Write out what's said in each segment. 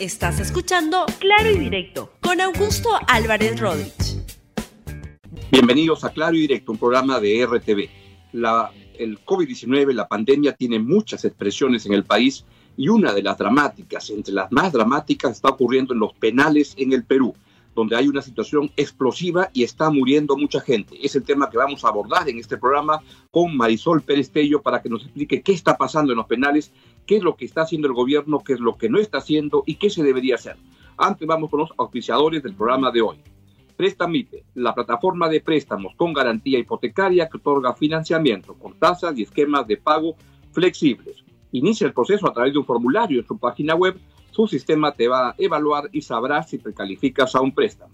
Estás escuchando Claro y Directo con Augusto Álvarez Rodríguez. Bienvenidos a Claro y Directo, un programa de RTV. El COVID-19, la pandemia, tiene muchas expresiones en el país y una de las dramáticas, entre las más dramáticas, está ocurriendo en los penales en el Perú donde hay una situación explosiva y está muriendo mucha gente. Es el tema que vamos a abordar en este programa con Marisol Pérez Tello para que nos explique qué está pasando en los penales, qué es lo que está haciendo el gobierno, qué es lo que no está haciendo y qué se debería hacer. Antes vamos con los auspiciadores del programa de hoy. Prestamite, la plataforma de préstamos con garantía hipotecaria que otorga financiamiento con tasas y esquemas de pago flexibles. Inicia el proceso a través de un formulario en su página web su sistema te va a evaluar y sabrá si te calificas a un préstamo.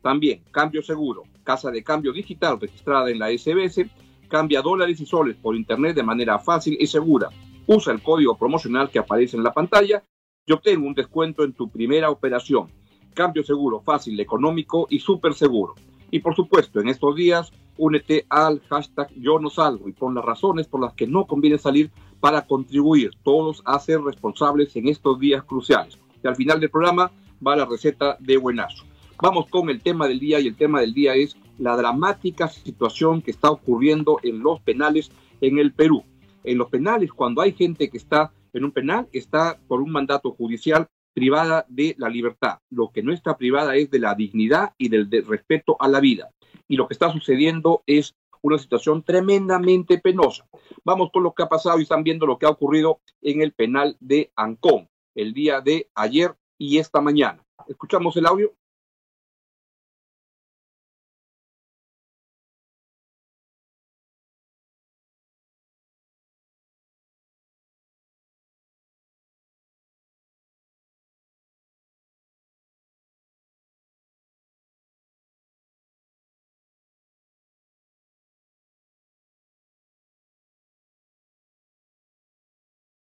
También, Cambio Seguro, casa de cambio digital registrada en la SBS, cambia dólares y soles por Internet de manera fácil y segura. Usa el código promocional que aparece en la pantalla y obtén un descuento en tu primera operación. Cambio seguro, fácil, económico y súper seguro. Y por supuesto, en estos días, únete al hashtag Yo no salgo y pon las razones por las que no conviene salir para contribuir todos a ser responsables en estos días cruciales. Y al final del programa va la receta de buenazo. Vamos con el tema del día y el tema del día es la dramática situación que está ocurriendo en los penales en el Perú. En los penales, cuando hay gente que está en un penal, está por un mandato judicial privada de la libertad. Lo que no está privada es de la dignidad y del respeto a la vida. Y lo que está sucediendo es una situación tremendamente penosa. Vamos con lo que ha pasado y están viendo lo que ha ocurrido en el penal de Ancón el día de ayer y esta mañana. ¿Escuchamos el audio?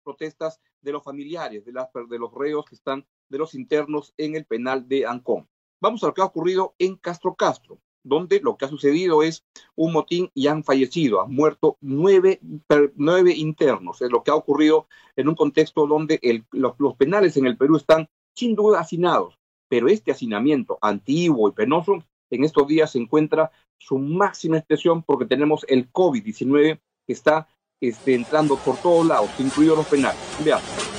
Protestas de los familiares, de, las, de los reos que están, de los internos en el penal de Ancón. Vamos a lo que ha ocurrido en Castro Castro, donde lo que ha sucedido es un motín y han fallecido, han muerto nueve, nueve internos. Es lo que ha ocurrido en un contexto donde el, los, los penales en el Perú están sin duda hacinados, pero este hacinamiento antiguo y penoso en estos días se encuentra su máxima expresión porque tenemos el COVID-19 que está esté entrando por todos lados, incluidos los penales. Veamos.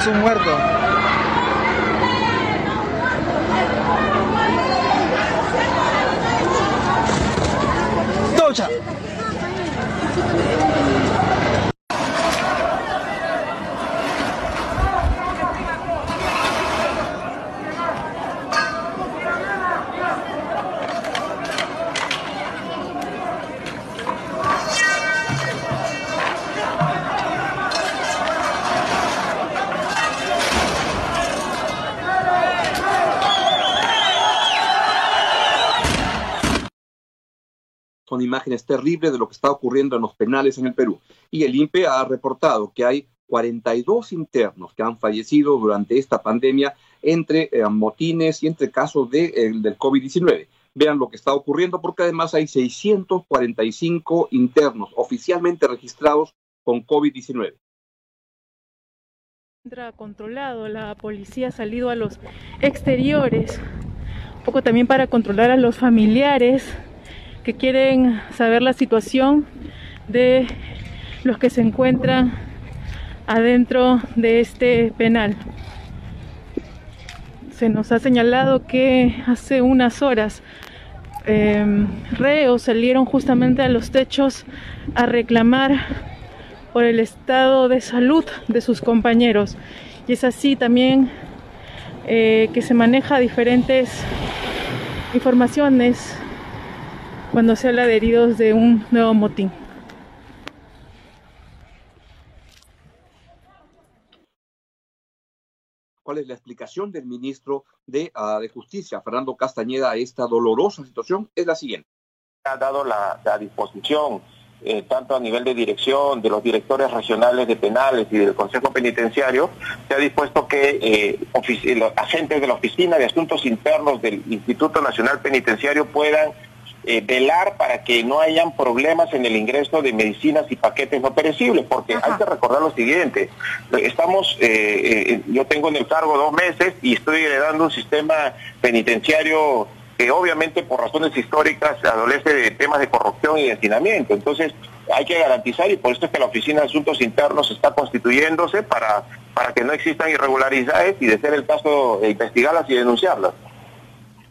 Son imágenes terribles de lo que está ocurriendo en los penales en el Perú. Y el INPE ha reportado que hay 42 internos que han fallecido durante esta pandemia entre eh, motines y entre casos de, del COVID-19. Vean lo que está ocurriendo porque además hay 645 internos oficialmente registrados con COVID-19 controlado, la policía ha salido a los exteriores, un poco también para controlar a los familiares que quieren saber la situación de los que se encuentran adentro de este penal. Se nos ha señalado que hace unas horas em, reos salieron justamente a los techos a reclamar por el estado de salud de sus compañeros. Y es así también eh, que se maneja diferentes informaciones cuando se habla de heridos de un nuevo motín. ¿Cuál es la explicación del ministro de, ah, de Justicia, Fernando Castañeda, a esta dolorosa situación? Es la siguiente. Ha dado la, la disposición eh, tanto a nivel de dirección, de los directores regionales de penales y del Consejo Penitenciario, se ha dispuesto que eh, los agentes de la Oficina de Asuntos Internos del Instituto Nacional Penitenciario puedan velar para que no hayan problemas en el ingreso de medicinas y paquetes no perecibles, porque hay que recordar lo siguiente, estamos, yo tengo en el cargo dos meses y estoy heredando un sistema penitenciario que obviamente por razones históricas adolece de temas de corrupción y de hacinamiento. Entonces hay que garantizar y por eso es que la Oficina de Asuntos Internos está constituyéndose para, para que no existan irregularidades y de ser el caso de investigarlas y denunciarlas.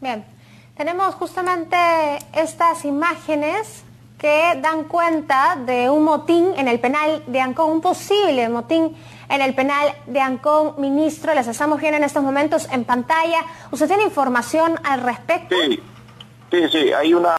Bien, tenemos justamente estas imágenes que dan cuenta de un motín en el penal de Ancón, un posible motín en el penal de Ancón. Ministro, les estamos viendo en estos momentos en pantalla. ¿Usted tiene información al respecto? Sí, sí, sí, hay una...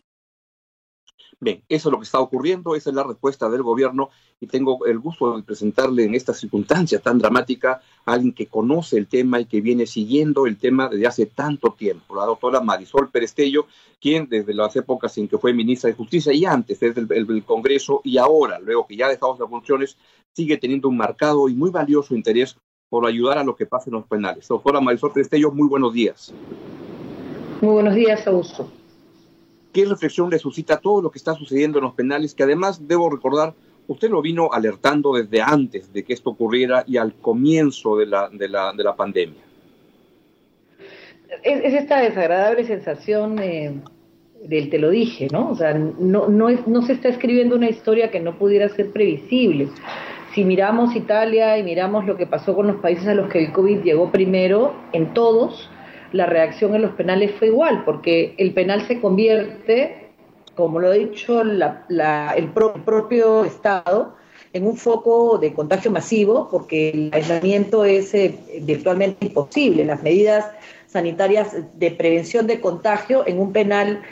Bien, eso es lo que está ocurriendo, esa es la respuesta del gobierno y tengo el gusto de presentarle en esta circunstancia tan dramática a alguien que conoce el tema y que viene siguiendo el tema desde hace tanto tiempo, la doctora Marisol Perestello, quien desde las épocas en que fue ministra de Justicia y antes desde el, Congreso y ahora, luego que ya ha dejado sus funciones, sigue teniendo un marcado y muy valioso interés por ayudar a lo que pasa en los penales. Doctora Marisol Perestello, muy buenos días. Muy buenos días, Augusto. ¿Qué reflexión le suscita todo lo que está sucediendo en los penales? Que además, debo recordar, usted lo vino alertando desde antes de que esto ocurriera y al comienzo de la, de la, de la pandemia. Es, esta desagradable sensación eh, del te lo dije, ¿no? O sea, no, no, es, no se está escribiendo una historia que no pudiera ser previsible si miramos Italia y miramos lo que pasó con los países a los que el COVID llegó primero, en todos, la reacción en los penales fue igual, porque el penal se convierte, como lo ha dicho el, propio Estado, en un foco de contagio masivo, porque el aislamiento es eh, virtualmente imposible. Las medidas sanitarias de prevención de contagio en un penal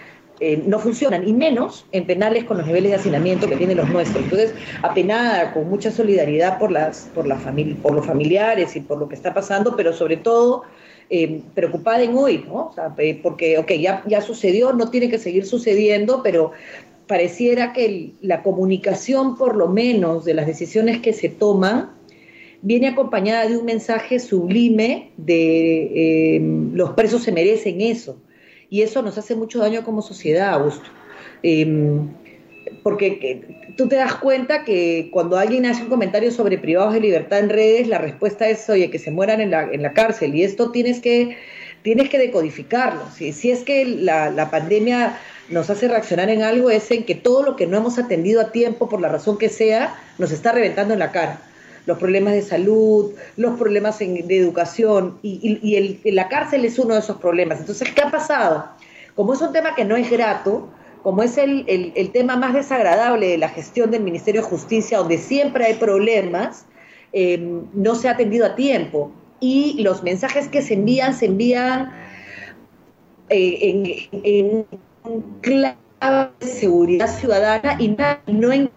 eh, no funcionan, y menos en penales con los niveles de hacinamiento que tienen los nuestros. Entonces, apenada, con mucha solidaridad por, las, por, la por los familiares y por lo que está pasando, pero sobre todo eh, preocupada en hoy, ¿no? O sea, eh, porque, ok, ya, ya sucedió, no tiene que seguir sucediendo, pero pareciera que la comunicación, por lo menos, de las decisiones que se toman, viene acompañada de un mensaje sublime de los presos se merecen eso y eso nos hace mucho daño como sociedad, Augusto. Em, porque tú te das cuenta que cuando alguien hace un comentario sobre privados de libertad en redes, la respuesta es, oye, que se mueran en la, en la cárcel. Y esto tienes que, tienes que decodificarlo. Si, si es que la, la, pandemia nos hace reaccionar en algo, es en que todo lo que no hemos atendido a tiempo, por la razón que sea, nos está reventando en la cara los problemas de salud, los problemas de educación, y, el, la cárcel es uno de esos problemas. Entonces, ¿qué ha pasado? Como es un tema que no es grato, como es el, tema más desagradable de la gestión del Ministerio de Justicia, donde siempre hay problemas, eh, no se ha atendido a tiempo. Y los mensajes que se envían, se envían eh, en, clave de seguridad ciudadana y no en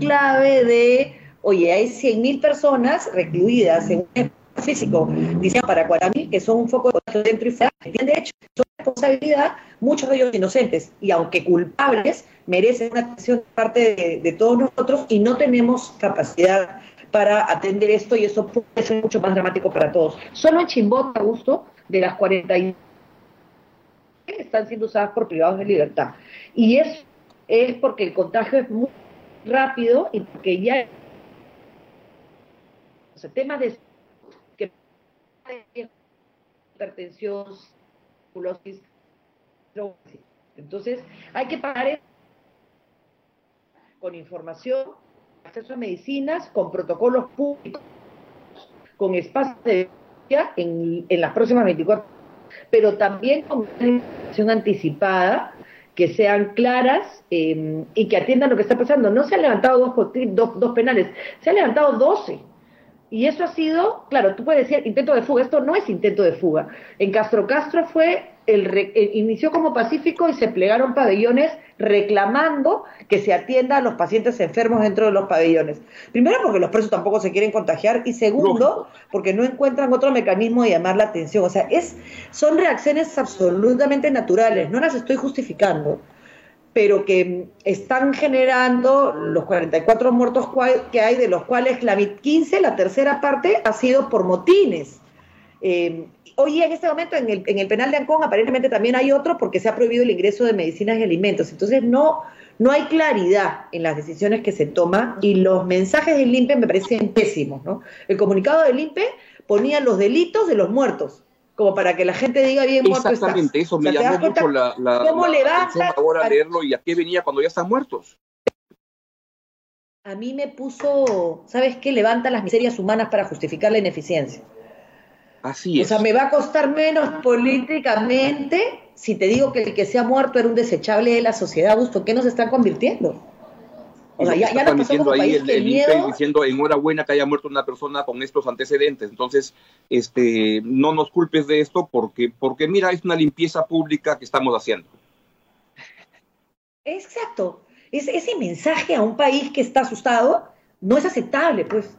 clave de Oye, hay 100.000 personas recluidas en un físico diseñado para 40.000 que son un foco de dentro y fuera. De hecho, son responsabilidad, muchos de ellos inocentes, y aunque culpables, merecen una atención parte de, todos nosotros y no tenemos capacidad para atender esto y eso puede ser mucho más dramático para todos. Solo en Chimbote, Augusto, de las 40 están siendo usadas por privados de libertad. Y eso es porque el contagio es muy rápido y porque ya o sea, temas de hipertensión, entonces hay que parar con información, acceso a medicinas, con protocolos públicos, con espacio de en, en las próximas 24 pero también con información anticipada que sean claras eh, y que atiendan lo que está pasando. No se han levantado dos, dos, dos penales, se han levantado 12 y eso ha sido, claro, tú puedes decir intento de fuga, esto no es intento de fuga. En Castro Castro fue, el, inició como pacífico y se plegaron pabellones reclamando que se atienda a los pacientes enfermos dentro de los pabellones. Primero porque los presos tampoco se quieren contagiar y segundo porque no encuentran otro mecanismo de llamar la atención. O sea, es, son reacciones absolutamente naturales, no las estoy justificando pero que están generando los 44 muertos que hay, de los cuales la 15, la tercera parte, ha sido por motines. Eh, hoy en este momento en el, en el, penal de Ancón aparentemente también hay otro porque se ha prohibido el ingreso de medicinas y alimentos. Entonces no, no hay claridad en las decisiones que se toman y los mensajes del INPE me parecen pésimos. ¿no? El comunicado del INPE ponía los delitos de los muertos como para que la gente diga bien muerto Exactamente, eso me llamó mucho la, la, ¿cómo la ahora leerlo y a qué venía cuando ya están muertos. A mí me puso, ¿sabes qué? Levanta las miserias humanas para justificar la ineficiencia. Así es. O sea, me va a costar menos políticamente si te digo que el que se ha muerto era un desechable de la sociedad, Augusto, ¿qué nos están convirtiendo? O sea, ya, pasó como ahí el, el diciendo enhorabuena que haya muerto una persona con estos antecedentes. Entonces, este, no nos culpes de esto porque, porque mira, es una limpieza pública que estamos haciendo. Exacto. Es, ese mensaje a un país que está asustado no es aceptable, pues.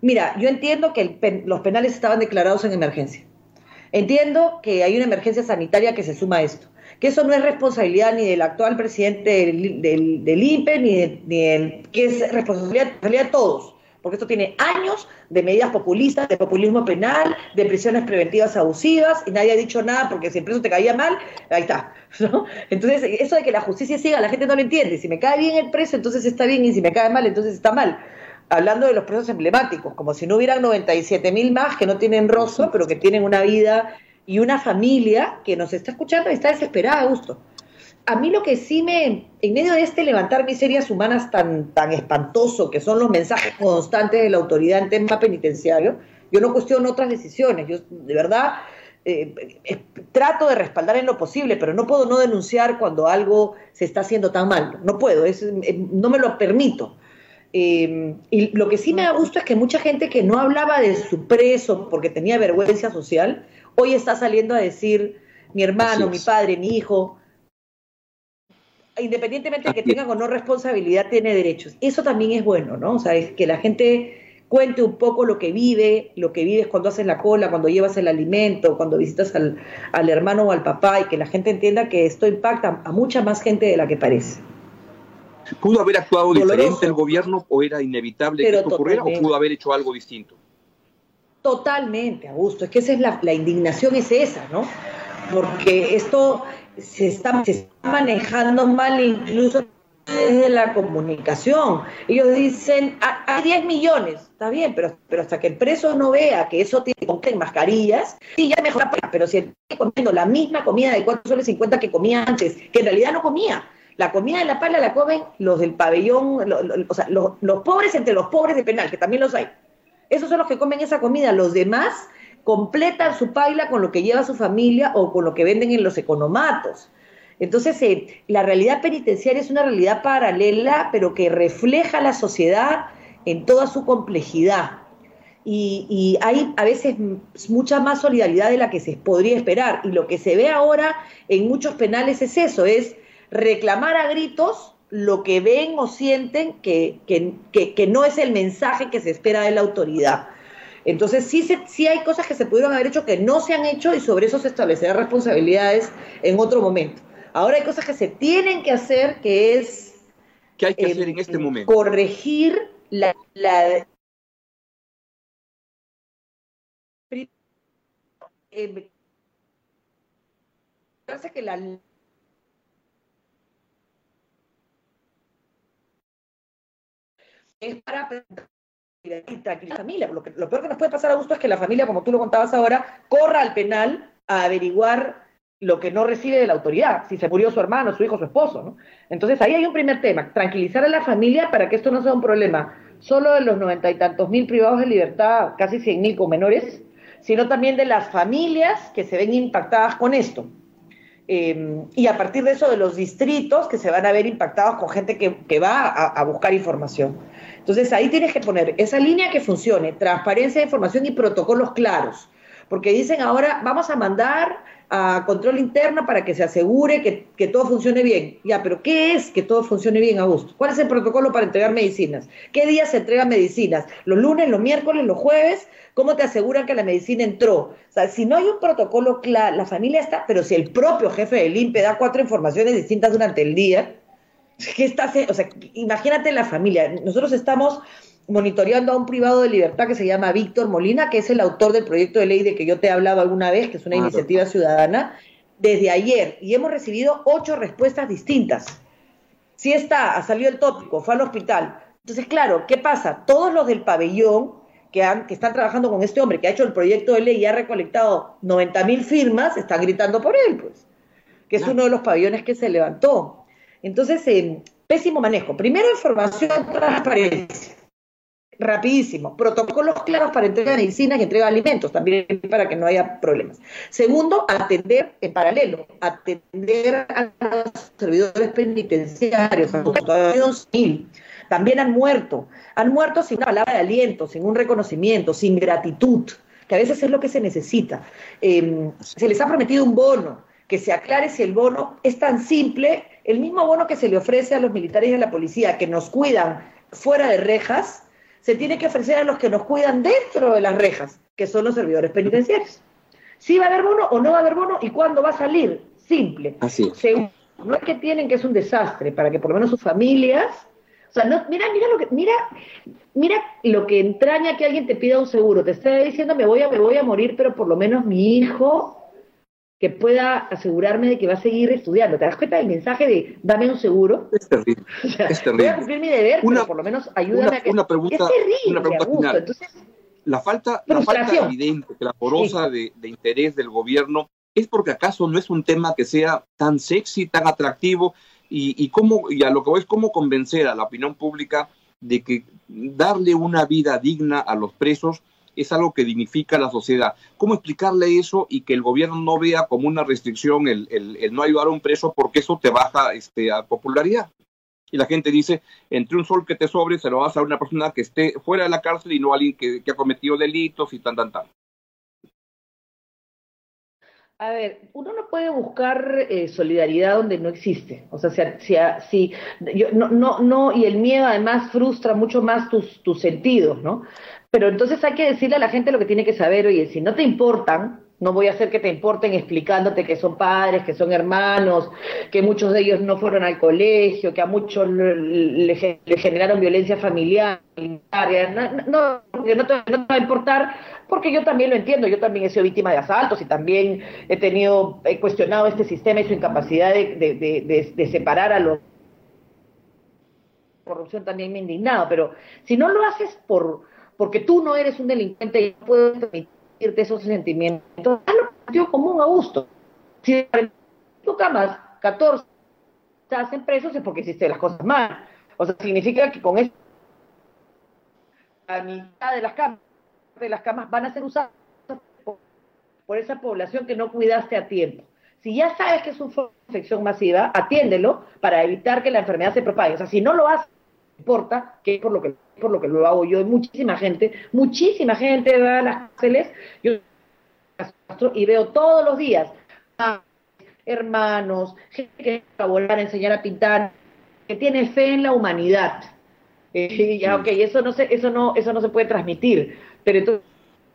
Mira, yo entiendo que los penales estaban declarados en emergencia. Entiendo que hay una emergencia sanitaria que se suma a esto que eso no es responsabilidad ni del actual presidente del, del, INPE, ni, de, que es responsabilidad, de todos, porque esto tiene años de medidas populistas, de populismo penal, de prisiones preventivas abusivas, y nadie ha dicho nada porque si el preso te caía mal, ahí está. Entonces, eso de que la justicia siga, la gente no lo entiende. Si me cae bien el preso, entonces está bien, y si me cae mal, entonces está mal hablando de los presos emblemáticos, como si no hubieran 97 mil más que no tienen rostro, pero que tienen una vida y una familia que nos está escuchando y está desesperada, Augusto. A mí lo que sí me, en medio de este levantar miserias humanas tan, tan espantoso, que son los mensajes constantes de la autoridad en tema penitenciario, yo no cuestiono otras decisiones, yo de verdad eh, trato de respaldar en lo posible, pero no puedo no denunciar cuando algo se está haciendo tan mal, no puedo, es, eh, no me lo permito. y lo que sí me da gusto es que mucha gente que no hablaba de su preso porque tenía vergüenza social, hoy está saliendo a decir mi hermano, mi padre, mi hijo, independientemente de que tengan o no responsabilidad, tiene derechos. Eso también es bueno, ¿no? O sea, es que la gente cuente un poco lo que vive, lo que vives cuando haces la cola, cuando llevas el alimento, cuando visitas al, hermano o al papá, y que la gente entienda que esto impacta a mucha más gente de la que parece. ¿Pudo haber actuado diferente el gobierno o era inevitable que esto ocurriera o pudo haber hecho algo distinto? Totalmente, Augusto. Es que esa es la, indignación es esa, ¿no? Porque esto se está, manejando mal incluso desde la comunicación. Ellos dicen, ah, hay 10 millones, está bien, pero, pero hasta que el preso no vea que eso tiene con mascarillas, sí, ya mejor, pero si está comiendo la misma comida de 4 soles 50 que comía antes, que en realidad no comía. La comida de la pala la comen los del pabellón, o sea, los pobres entre los pobres de penal, que también los hay. Esos son los que comen esa comida. Los demás completan su paila con lo que lleva su familia o con lo que venden en los economatos. Entonces, eh, la realidad penitenciaria es una realidad paralela, pero que refleja la sociedad en toda su complejidad. Y, y, hay a veces mucha más solidaridad de la que se podría esperar. Y lo que se ve ahora en muchos penales es eso, es reclamar a gritos lo que ven o sienten que, que, no es el mensaje que se espera de la autoridad. Entonces sí, se, sí hay cosas que se pudieron haber hecho que no se han hecho y sobre eso se establecerán responsabilidades en otro momento. Ahora hay cosas que se tienen que hacer que es... ¿Qué hay que hacer en este momento? Corregir la... la eh, parece que la es para tranquilizar la familia. Lo, que, lo peor que nos puede pasar a gusto es que la familia, como tú lo contabas ahora, corra al penal a averiguar lo que no recibe de la autoridad, si se murió su hermano, su hijo, su esposo. ¿no? Entonces ahí hay un primer tema, tranquilizar a la familia para que esto no sea un problema solo de los noventa y tantos mil privados de libertad, casi cien mil con menores, sino también de las familias que se ven impactadas con esto. Eh, y a partir de eso de los distritos que se van a ver impactados con gente que, que va a, a, buscar información. Entonces ahí tienes que poner esa línea que funcione, transparencia de información y protocolos claros, porque dicen ahora vamos a mandar a control interno para que se asegure que, que, todo funcione bien. Ya, pero ¿qué es que todo funcione bien, Augusto? ¿Cuál es el protocolo para entregar medicinas? ¿Qué días se entregan medicinas? ¿Los lunes, los miércoles, los jueves? ¿Cómo te aseguran que la medicina entró? O sea, si no hay un protocolo claro, la familia está, pero si el propio jefe del INPE da cuatro informaciones distintas durante el día, ¿qué está? O sea, imagínate la familia. Nosotros estamos monitoreando a un privado de libertad que se llama Víctor Molina, que es el autor del proyecto de ley de que yo te he hablado alguna vez, que es una iniciativa ciudadana, desde ayer, y hemos recibido ocho respuestas distintas. Si está, ha salido el tópico, fue al hospital. Entonces, claro, ¿qué pasa? Todos los del pabellón que, han, que están trabajando con este hombre que ha hecho el proyecto de ley y ha recolectado 90 mil firmas, están gritando por él, pues, que es uno de los pabellones que se levantó. Entonces, eh, pésimo manejo. Primero, información, transparencia rapidísimo. Protocolos claros para entrega de medicinas y entrega de alimentos, también para que no haya problemas. Segundo, atender en paralelo, atender a los servidores penitenciarios, a civil. También han muerto, han muerto sin una palabra de aliento, sin un reconocimiento, sin gratitud, que a veces es lo que se necesita. Eh, se les ha prometido un bono, que se aclare si el bono es tan simple, el mismo bono que se le ofrece a los militares y a la policía, que nos cuidan fuera de rejas, se tiene que ofrecer a los que nos cuidan dentro de las rejas, que son los servidores penitenciarios. Si va a haber bono o no va a haber bono y cuándo va a salir. Simple. Así es. Según, no es que tienen que es un desastre, para que por lo menos sus familias. O sea, no, mira, mira lo que, mira, mira lo que entraña que alguien te pida un seguro. Te está diciendo me voy a, me voy a morir, pero por lo menos mi hijo que pueda asegurarme de que va a seguir estudiando. ¿Te das cuenta del mensaje de dame un seguro? Es terrible. O sea, es terrible. Voy a cumplir mi deber, una, pero por lo menos ayúdame una, a que... Una pregunta, es terrible, una pregunta final. Entonces, la falta, la falta evidente, clamorosa sí. de, de interés del gobierno, ¿es porque acaso no es un tema que sea tan sexy, tan atractivo? Y, y, cómo, y a lo que voy es cómo convencer a la opinión pública de que darle una vida digna a los presos es algo que dignifica a la sociedad. ¿Cómo explicarle eso y que el gobierno no vea como una restricción el, el, el no ayudar a un preso porque eso te baja este, a popularidad? Y la gente dice, entre un sol que te sobre, se lo vas a una persona que esté fuera de la cárcel y no a alguien que, que ha cometido delitos y tan, tan, tan. A ver, uno no puede buscar eh, solidaridad donde no existe. O sea, si, si, si yo, no, no, no, y el miedo además frustra mucho más tus, tus sentidos, ¿no? Pero entonces hay que decirle a la gente lo que tiene que saber, oye, si no te importan, no voy a hacer que te importen explicándote que son padres, que son hermanos, que muchos de ellos no fueron al colegio, que a muchos le, le, generaron violencia familiar. No, no, no, te, va a importar, porque yo también lo entiendo, yo también he sido víctima de asaltos y también he tenido, he cuestionado este sistema y su incapacidad de, de, de, de separar a los corrupción también me he indignado, pero si no lo haces por porque tú no eres un delincuente y no puedes permitirte esos sentimientos, hazlo sentido común a gusto. Si en tu camas 14 te hacen presos es porque hiciste las cosas mal. O sea, significa que con eso la mitad de las camas, de las camas van a ser usadas por, por esa población que no cuidaste a tiempo. Si ya sabes que es una infección masiva, atiéndelo para evitar que la enfermedad se propague. O sea, si no lo haces, importa, que es por lo que por lo que lo hago yo, muchísima gente, muchísima gente va a las cárceles, yo y veo todos los días hermanos, gente que colaborar, enseñar a pintar, que tiene fe en la humanidad. Eh, ya, ok, eso no se, eso no, eso no se puede transmitir, pero entonces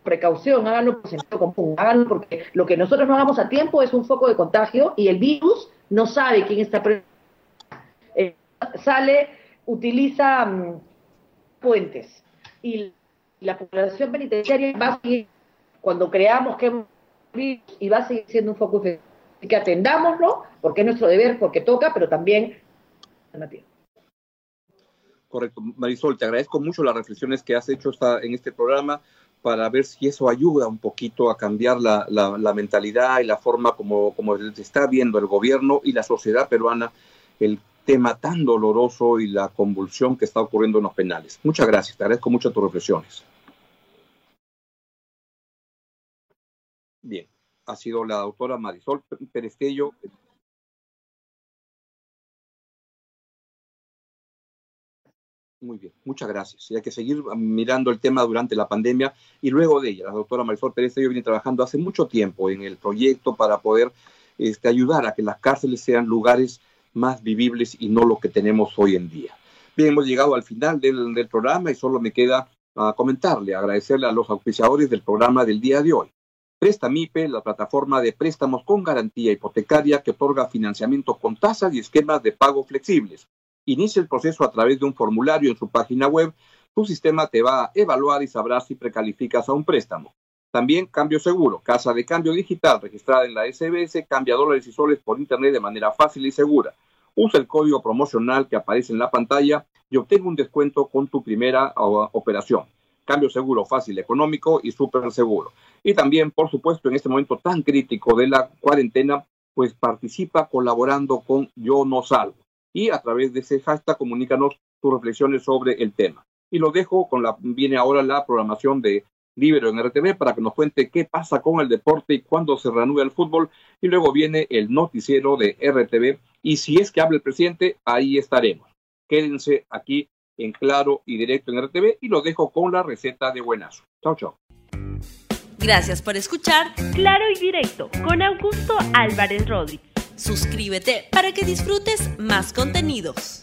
precaución, háganlo por sentido común, háganlo porque lo que nosotros no hagamos a tiempo es un foco de contagio y el virus no sabe quién está eh, sale, utiliza um, puentes y la población penitenciaria va a seguir, cuando creamos que y va a seguir siendo un foco Así que atendámoslo, porque es nuestro deber, porque toca, pero también Correcto. Marisol, te agradezco mucho las reflexiones que has hecho en este programa para ver si eso ayuda un poquito a cambiar la, mentalidad y la forma como, como se está viendo el gobierno y la sociedad peruana el tema tan doloroso y la convulsión que está ocurriendo en los penales. Muchas gracias, te agradezco mucho tus reflexiones. Bien, ha sido la doctora Marisol Perestello. Muy bien, muchas gracias. Y hay que seguir mirando el tema durante la pandemia y luego de ella. La doctora Marisol Perestello viene trabajando hace mucho tiempo en el proyecto para poder este, ayudar a que las cárceles sean lugares más vivibles y no lo que tenemos hoy en día. Bien, hemos llegado al final del, programa y solo me queda uh, comentarle, agradecerle a los auspiciadores del programa del día de hoy. Prestamipe, la plataforma de préstamos con garantía hipotecaria que otorga financiamiento con tasas y esquemas de pago flexibles. Inicia el proceso a través de un formulario en su página web. Tu sistema te va a evaluar y sabrá si precalificas a un préstamo. También Cambio Seguro, casa de cambio digital registrada en la SBS, cambia dólares y soles por Internet de manera fácil y segura. Usa el código promocional que aparece en la pantalla y obtenga un descuento con tu primera operación. Cambio seguro, fácil, económico y súper seguro. Y también, por supuesto, en este momento tan crítico de la cuarentena, pues participa colaborando con Yo No Salgo. Y a través de ese hashtag comunícanos tus reflexiones sobre el tema. Y lo dejo con la, viene ahora la programación de Libero en RTV para que nos cuente qué pasa con el deporte y cuándo se reanuda el fútbol. Y luego viene el noticiero de RTV. Y si es que habla el presidente, ahí estaremos. Quédense aquí en claro y directo en RTV y lo dejo con la receta de buenazo. Chao, chao. Gracias por escuchar Claro y Directo con Augusto Álvarez Rodríguez. Suscríbete para que disfrutes más contenidos.